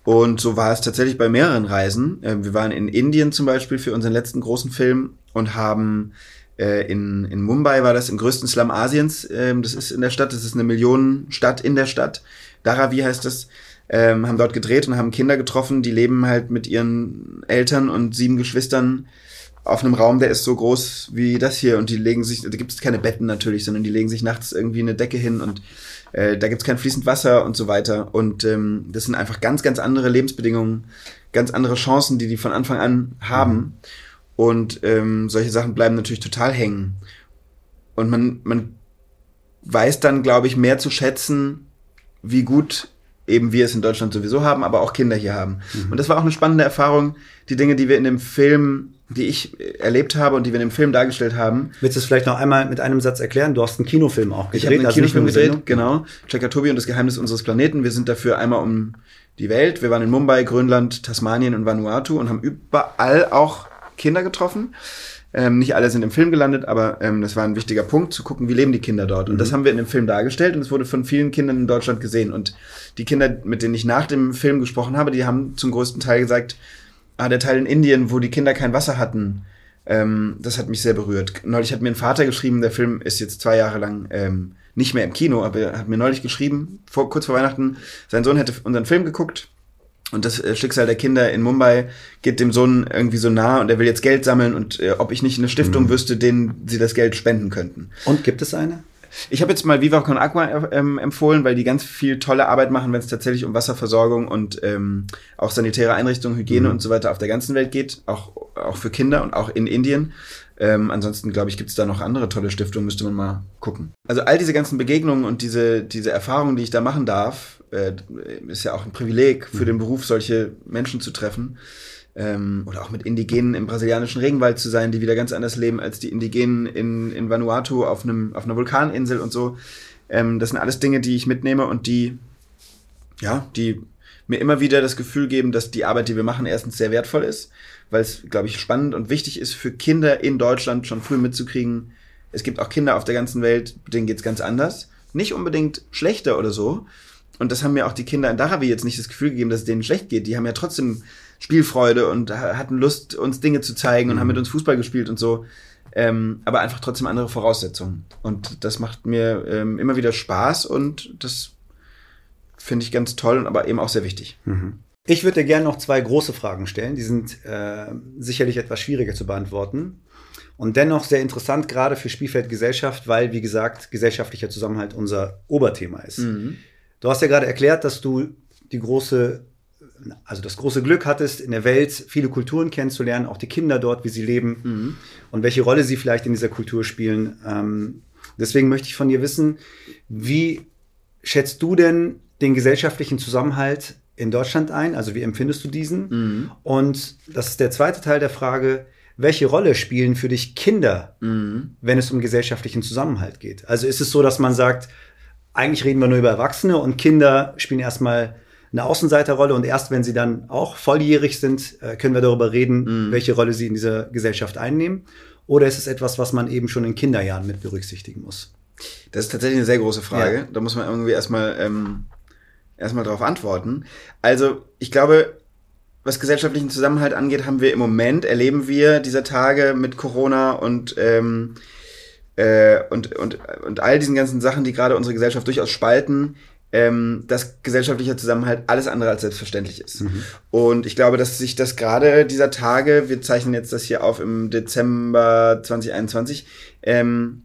Und so war es tatsächlich bei mehreren Reisen. Ähm, wir waren in Indien zum Beispiel für unseren letzten großen Film und haben äh, in, in Mumbai war das im größten Slum Asiens. Ähm, das ist in der Stadt, das ist eine Millionenstadt in der Stadt. Dharavi heißt das. Ähm, haben dort gedreht und haben Kinder getroffen, die leben halt mit ihren Eltern und sieben Geschwistern auf einem Raum, der ist so groß wie das hier und die legen sich, da gibt es keine Betten natürlich, sondern die legen sich nachts irgendwie eine Decke hin und äh, da gibt es kein fließend Wasser und so weiter. Und ähm, das sind einfach ganz, ganz andere Lebensbedingungen, ganz andere Chancen, die die von Anfang an haben. Mhm. Und ähm, solche Sachen bleiben natürlich total hängen. Und man, man weiß dann, glaube ich, mehr zu schätzen, wie gut eben wir es in Deutschland sowieso haben, aber auch Kinder hier haben. Mhm. Und das war auch eine spannende Erfahrung, die Dinge, die wir in dem Film die ich erlebt habe und die wir in dem Film dargestellt haben. Willst du es vielleicht noch einmal mit einem Satz erklären? Du hast einen Kinofilm auch gedreht. Ich habe einen also Kinofilm gedreht, genau. Checker Tobi und das Geheimnis unseres Planeten. Wir sind dafür einmal um die Welt. Wir waren in Mumbai, Grönland, Tasmanien und Vanuatu und haben überall auch Kinder getroffen. Ähm, nicht alle sind im Film gelandet, aber ähm, das war ein wichtiger Punkt, zu gucken, wie leben die Kinder dort. Und mhm. das haben wir in dem Film dargestellt und es wurde von vielen Kindern in Deutschland gesehen. Und die Kinder, mit denen ich nach dem Film gesprochen habe, die haben zum größten Teil gesagt, ah, der Teil in Indien, wo die Kinder kein Wasser hatten, ähm, das hat mich sehr berührt. Neulich hat mir ein Vater geschrieben, der Film ist jetzt zwei Jahre lang ähm, nicht mehr im Kino, aber er hat mir neulich geschrieben, vor, kurz vor Weihnachten, sein Sohn hätte unseren Film geguckt und das äh, Schicksal der Kinder in Mumbai geht dem Sohn irgendwie so nah und er will jetzt Geld sammeln und äh, ob ich nicht eine Stiftung mhm. wüsste, denen sie das Geld spenden könnten. Und gibt es eine? Ich habe jetzt mal Viva Con Aqua ähm, empfohlen, weil die ganz viel tolle Arbeit machen, wenn es tatsächlich um Wasserversorgung und ähm, auch sanitäre Einrichtungen, Hygiene mhm. und so weiter auf der ganzen Welt geht, auch, auch für Kinder und auch in Indien. Ähm, ansonsten, glaube ich, gibt es da noch andere tolle Stiftungen, müsste man mal gucken. Also all diese ganzen Begegnungen und diese, diese Erfahrungen, die ich da machen darf, äh, ist ja auch ein Privileg für mhm. den Beruf, solche Menschen zu treffen ähm, oder auch mit Indigenen im brasilianischen Regenwald zu sein, die wieder ganz anders leben als die Indigenen in, in Vanuatu auf, einem, auf einer Vulkaninsel und so. Ähm, das sind alles Dinge, die ich mitnehme und die, ja, die mir immer wieder das Gefühl geben, dass die Arbeit, die wir machen, erstens sehr wertvoll ist, weil es, glaube ich, spannend und wichtig ist für Kinder in Deutschland schon früh mitzukriegen. Es gibt auch Kinder auf der ganzen Welt, denen geht's ganz anders. Nicht unbedingt schlechter oder so. Und das haben mir auch die Kinder in Darawi jetzt nicht das Gefühl gegeben, dass es denen schlecht geht. Die haben ja trotzdem Spielfreude und hatten Lust, uns Dinge zu zeigen und mhm. haben mit uns Fußball gespielt und so. Ähm, aber einfach trotzdem andere Voraussetzungen. Und das macht mir ähm, immer wieder Spaß und das finde ich ganz toll und aber eben auch sehr wichtig. Mhm. Ich würde dir gerne noch zwei große Fragen stellen. Die sind äh, sicherlich etwas schwieriger zu beantworten. Und dennoch sehr interessant, gerade für Spielfeldgesellschaft, weil, wie gesagt, gesellschaftlicher Zusammenhalt unser Oberthema ist. Mhm. Du hast ja gerade erklärt, dass du die große also das große Glück hattest, in der Welt viele Kulturen kennenzulernen, auch die Kinder dort, wie sie leben mhm. und welche Rolle sie vielleicht in dieser Kultur spielen. Ähm, deswegen möchte ich von dir wissen, wie schätzt du denn den gesellschaftlichen Zusammenhalt in Deutschland ein? Also wie empfindest du diesen? Mhm. Und das ist der zweite Teil der Frage, welche Rolle spielen für dich Kinder, mhm. wenn es um gesellschaftlichen Zusammenhalt geht? Also ist es so, dass man sagt, eigentlich reden wir nur über Erwachsene und Kinder spielen erstmal eine Außenseiterrolle und erst wenn sie dann auch volljährig sind, äh, können wir darüber reden, mhm. welche Rolle sie in dieser Gesellschaft einnehmen. Oder ist es etwas, was man eben schon in Kinderjahren mit berücksichtigen muss? Das ist tatsächlich eine sehr große Frage. Ja. Da muss man irgendwie erstmal ähm, erstmal darauf antworten. Also ich glaube, was gesellschaftlichen Zusammenhalt angeht, haben wir im Moment, erleben wir dieser Tage mit Corona und ähm, äh, und, und, und all diesen ganzen Sachen, die gerade unsere Gesellschaft durchaus spalten, ähm, dass gesellschaftlicher Zusammenhalt alles andere als selbstverständlich ist. Mhm. Und ich glaube, dass sich das gerade dieser Tage, wir zeichnen jetzt das hier auf im Dezember 2021, ähm,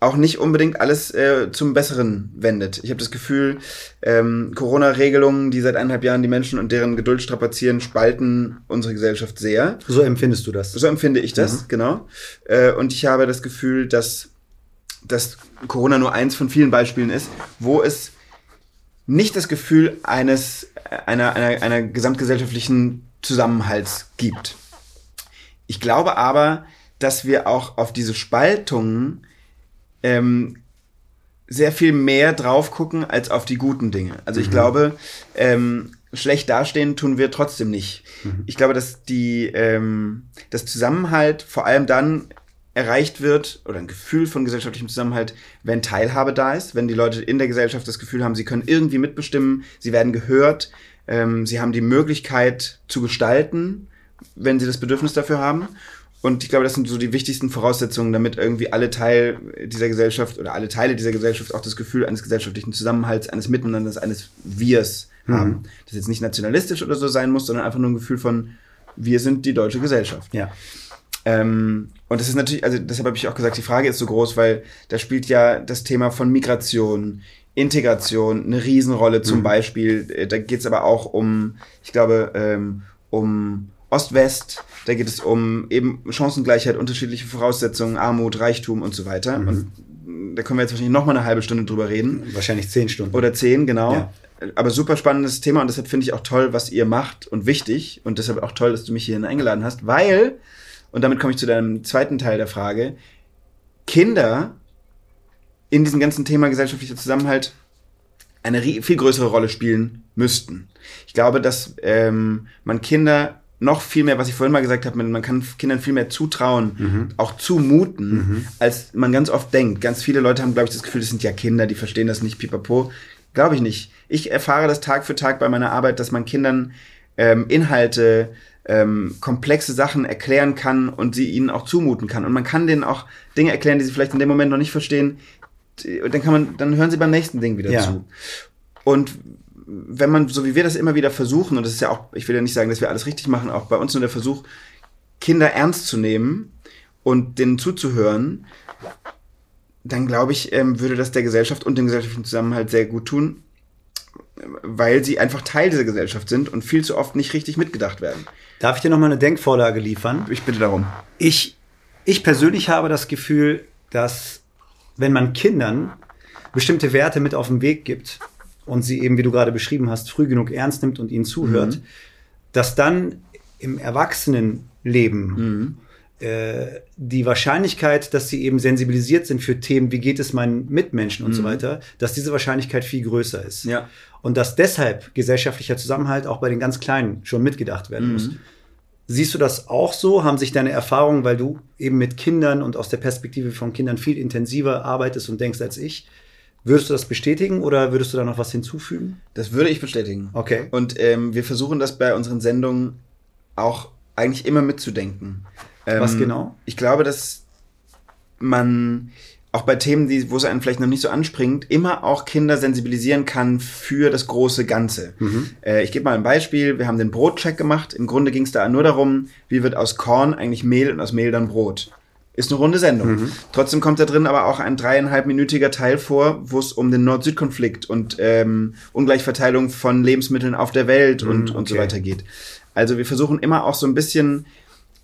auch nicht unbedingt alles äh, zum Besseren wendet. Ich habe das Gefühl, ähm, Corona-Regelungen, die seit eineinhalb Jahren die Menschen und deren Geduld strapazieren, spalten unsere Gesellschaft sehr. So empfindest du das? So empfinde ich das, mhm. genau. Äh, und ich habe das Gefühl, dass, dass Corona nur eins von vielen Beispielen ist, wo es nicht das Gefühl eines, einer, einer, einer gesamtgesellschaftlichen Zusammenhalts gibt. Ich glaube aber, dass wir auch auf diese Spaltungen ähm, sehr viel mehr drauf gucken als auf die guten Dinge. Also ich mhm. glaube, ähm, schlecht dastehen tun wir trotzdem nicht. Mhm. Ich glaube, dass die ähm, das Zusammenhalt vor allem dann erreicht wird oder ein Gefühl von gesellschaftlichem Zusammenhalt, wenn Teilhabe da ist, wenn die Leute in der Gesellschaft das Gefühl haben, sie können irgendwie mitbestimmen, sie werden gehört, ähm, sie haben die Möglichkeit zu gestalten, wenn sie das Bedürfnis dafür haben. Und ich glaube, das sind so die wichtigsten Voraussetzungen, damit irgendwie alle Teil dieser Gesellschaft oder alle Teile dieser Gesellschaft auch das Gefühl eines gesellschaftlichen Zusammenhalts, eines Miteinanders, eines Wirs mhm. haben. Das jetzt nicht nationalistisch oder so sein muss, sondern einfach nur ein Gefühl von, wir sind die deutsche Gesellschaft. Ja. Ähm, und das ist natürlich, also deshalb habe ich auch gesagt, die Frage ist so groß, weil da spielt ja das Thema von Migration, Integration eine Riesenrolle zum mhm. Beispiel. Äh, da geht es aber auch um, ich glaube, ähm, um Ost-West, da geht es um eben Chancengleichheit, unterschiedliche Voraussetzungen, Armut, Reichtum und so weiter. Mhm. Und da können wir jetzt wahrscheinlich noch mal eine halbe Stunde drüber reden. Wahrscheinlich zehn Stunden. Oder zehn, genau. Ja. Aber super spannendes Thema und deshalb finde ich auch toll, was ihr macht und wichtig und deshalb auch toll, dass du mich hierhin eingeladen hast, weil, und damit komme ich zu deinem zweiten Teil der Frage, Kinder in diesem ganzen Thema gesellschaftlicher Zusammenhalt eine viel größere Rolle spielen müssten. Ich glaube, dass ähm, man Kinder noch viel mehr, was ich vorhin mal gesagt habe, man kann Kindern viel mehr zutrauen, mhm. auch zumuten, mhm. als man ganz oft denkt. Ganz viele Leute haben, glaube ich, das Gefühl, das sind ja Kinder, die verstehen das nicht, pipapo. Glaube ich nicht. Ich erfahre das Tag für Tag bei meiner Arbeit, dass man Kindern ähm, Inhalte, ähm, komplexe Sachen erklären kann und sie ihnen auch zumuten kann. Und man kann denen auch Dinge erklären, die sie vielleicht in dem Moment noch nicht verstehen. Und dann kann man, dann hören sie beim nächsten Ding wieder ja. zu. Und wenn man, so wie wir das immer wieder versuchen, und das ist ja auch, ich will ja nicht sagen, dass wir alles richtig machen, auch bei uns nur der Versuch, Kinder ernst zu nehmen und denen zuzuhören, dann glaube ich, ähm, würde das der Gesellschaft und dem gesellschaftlichen Zusammenhalt sehr gut tun, weil sie einfach Teil dieser Gesellschaft sind und viel zu oft nicht richtig mitgedacht werden. Darf ich dir noch mal eine Denkvorlage liefern? Ich bitte darum. Ich, ich persönlich habe das Gefühl, dass wenn man Kindern bestimmte Werte mit auf den Weg gibt, und sie eben, wie du gerade beschrieben hast, früh genug ernst nimmt und ihnen zuhört, mhm. dass dann im Erwachsenenleben mhm. äh, die Wahrscheinlichkeit, dass sie eben sensibilisiert sind für Themen, wie geht es meinen Mitmenschen und mhm. so weiter, dass diese Wahrscheinlichkeit viel größer ist. Ja. Und dass deshalb gesellschaftlicher Zusammenhalt auch bei den ganz Kleinen schon mitgedacht werden muss. Mhm. Siehst du das auch so? Haben sich deine Erfahrungen, weil du eben mit Kindern und aus der Perspektive von Kindern viel intensiver arbeitest und denkst als ich, Würdest du das bestätigen oder würdest du da noch was hinzufügen? Das würde ich bestätigen. Okay. Und ähm, wir versuchen das bei unseren Sendungen auch eigentlich immer mitzudenken. Ähm, was genau? Ich glaube, dass man auch bei Themen, die, wo es einen vielleicht noch nicht so anspringt, immer auch Kinder sensibilisieren kann für das große Ganze. Mhm. Äh, ich gebe mal ein Beispiel. Wir haben den Brotcheck gemacht. Im Grunde ging es da nur darum, wie wird aus Korn eigentlich Mehl und aus Mehl dann Brot. Ist eine runde Sendung. Mhm. Trotzdem kommt da drin aber auch ein dreieinhalbminütiger Teil vor, wo es um den Nord-Süd-Konflikt und ähm, Ungleichverteilung von Lebensmitteln auf der Welt und, mhm, okay. und so weiter geht. Also wir versuchen immer auch so ein bisschen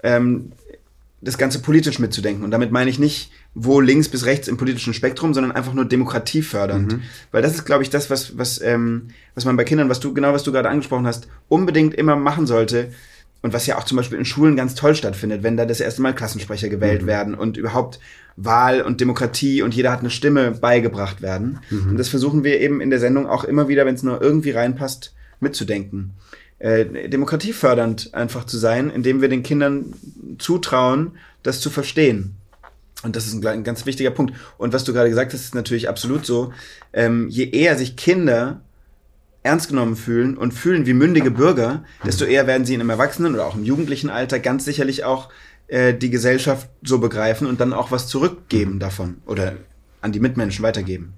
ähm, das Ganze politisch mitzudenken. Und damit meine ich nicht, wo links bis rechts im politischen Spektrum, sondern einfach nur demokratiefördernd. Mhm. Weil das ist, glaube ich, das, was, was, ähm, was man bei Kindern, was du, genau was du gerade angesprochen hast, unbedingt immer machen sollte und was ja auch zum Beispiel in Schulen ganz toll stattfindet, wenn da das erste Mal Klassensprecher gewählt mhm. werden und überhaupt Wahl und Demokratie und jeder hat eine Stimme beigebracht werden. Mhm. Und das versuchen wir eben in der Sendung auch immer wieder, wenn es nur irgendwie reinpasst, mitzudenken. Äh, demokratiefördernd einfach zu sein, indem wir den Kindern zutrauen, das zu verstehen. Und das ist ein, ein ganz wichtiger Punkt. Und was du gerade gesagt hast, ist natürlich absolut so. Ähm, je eher sich Kinder ernst genommen fühlen und fühlen wie mündige Bürger, desto eher werden sie in einem Erwachsenen oder auch im jugendlichen Alter ganz sicherlich auch äh, die Gesellschaft so begreifen und dann auch was zurückgeben davon oder an die Mitmenschen weitergeben.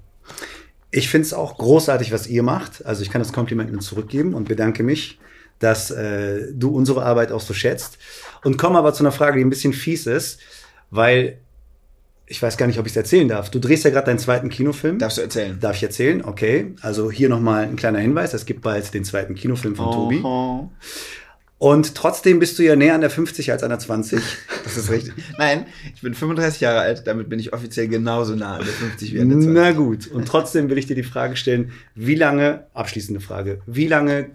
Ich finde es auch großartig, was ihr macht. Also ich kann das Kompliment nur zurückgeben und bedanke mich, dass äh, du unsere Arbeit auch so schätzt. Und komme aber zu einer Frage, die ein bisschen fies ist, weil ich weiß gar nicht, ob ich es erzählen darf. Du drehst ja gerade deinen zweiten Kinofilm. Darfst du erzählen? Darf ich erzählen? Okay. Also hier nochmal ein kleiner Hinweis. Es gibt bald den zweiten Kinofilm von oh, Tobi. Oh. Und trotzdem bist du ja näher an der 50 als an der 20. Das ist richtig. Nein, ich bin 35 Jahre alt, damit bin ich offiziell genauso nah an der 50 wie an der 20. Na gut. Und trotzdem will ich dir die Frage stellen, wie lange, abschließende Frage, wie lange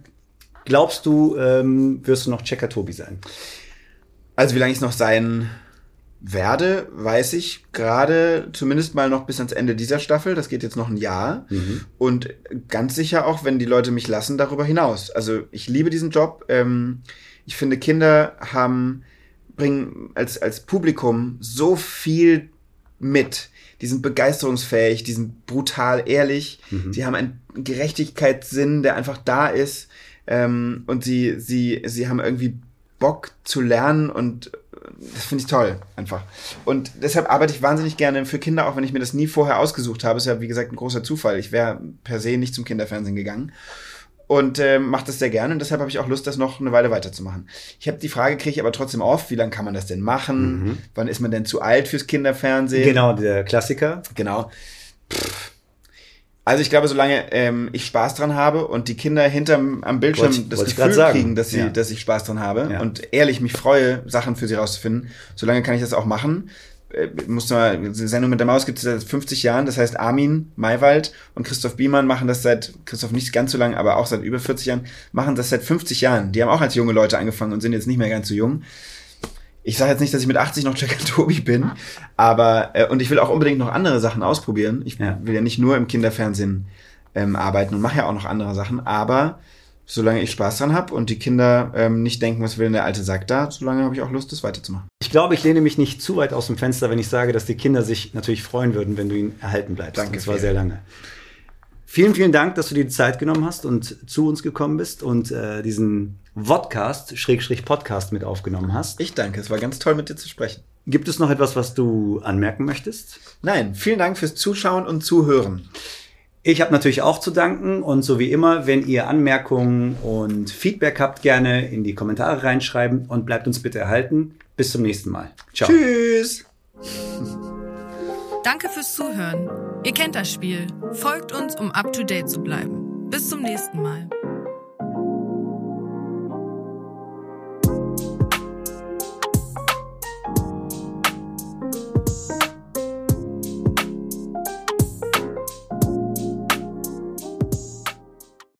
glaubst du, ähm, wirst du noch Checker Tobi sein? Also wie lange ich es noch sein werde, weiß ich gerade zumindest mal noch bis ans Ende dieser Staffel. Das geht jetzt noch ein Jahr. Mhm. Und ganz sicher auch, wenn die Leute mich lassen, darüber hinaus. Also ich liebe diesen Job. Ähm, ich finde, Kinder haben, bringen als, als Publikum so viel mit. Die sind begeisterungsfähig, die sind brutal ehrlich. Mhm. Sie haben einen Gerechtigkeitssinn, der einfach da ist. Ähm, und sie, sie, sie haben irgendwie Bock zu lernen und das finde ich toll, einfach. Und deshalb arbeite ich wahnsinnig gerne für Kinder, auch wenn ich mir das nie vorher ausgesucht habe. Ist ja, wie gesagt, ein großer Zufall. Ich wäre per se nicht zum Kinderfernsehen gegangen. Und äh, mache das sehr gerne und deshalb habe ich auch Lust, das noch eine Weile weiterzumachen. Ich habe die Frage, kriege ich aber trotzdem oft, wie lange kann man das denn machen? Mhm. Wann ist man denn zu alt fürs Kinderfernsehen? Genau, der Klassiker. Genau. Pff. Also ich glaube, solange ähm, ich Spaß dran habe und die Kinder hinterm am Bildschirm Wollte ich- das wollte ich Gefühl kriegen, dass sie, Ja. dass ich Spaß dran habe Ja. und ehrlich mich freue, Sachen für sie rauszufinden, solange kann ich das auch machen. Äh, muss mal, die Sendung mit der Maus gibt es seit 50 Jahren, das heißt Armin Maywald und Christoph Biemann machen das seit, Christoph nicht ganz so lang, aber auch seit über 40 Jahren, machen das seit 50 Jahren. Die haben auch als junge Leute angefangen und sind jetzt nicht mehr ganz so jung. Ich sage jetzt nicht, dass ich mit 80 noch Jack Tobi bin, aber äh, und ich will auch unbedingt noch andere Sachen ausprobieren. Ich Ja. will ja nicht nur im Kinderfernsehen ähm, arbeiten und mache ja auch noch andere Sachen, aber solange ich Spaß dran habe und die Kinder ähm, nicht denken, was will denn der alte Sack da, solange habe ich auch Lust, das weiterzumachen. Ich glaube, ich lehne mich nicht zu weit aus dem Fenster, wenn ich sage, dass die Kinder sich natürlich freuen würden, wenn du ihn erhalten bleibst. Danke, Und zwar sehr lange. Vielen, vielen Dank, dass du dir die Zeit genommen hast und zu uns gekommen bist und äh, diesen Vodcast, Schrägstrich Podcast mit aufgenommen hast. Ich danke, es war ganz toll mit dir zu sprechen. Gibt es noch etwas, was du anmerken möchtest? Nein, vielen Dank fürs Zuschauen und Zuhören. Ich habe natürlich auch zu danken und so wie immer, wenn ihr Anmerkungen und Feedback habt, gerne in die Kommentare reinschreiben und bleibt uns bitte erhalten. Bis zum nächsten Mal. Ciao. Tschüss! Danke fürs Zuhören. Ihr kennt das Spiel. Folgt uns, um up to date zu bleiben. Bis zum nächsten Mal.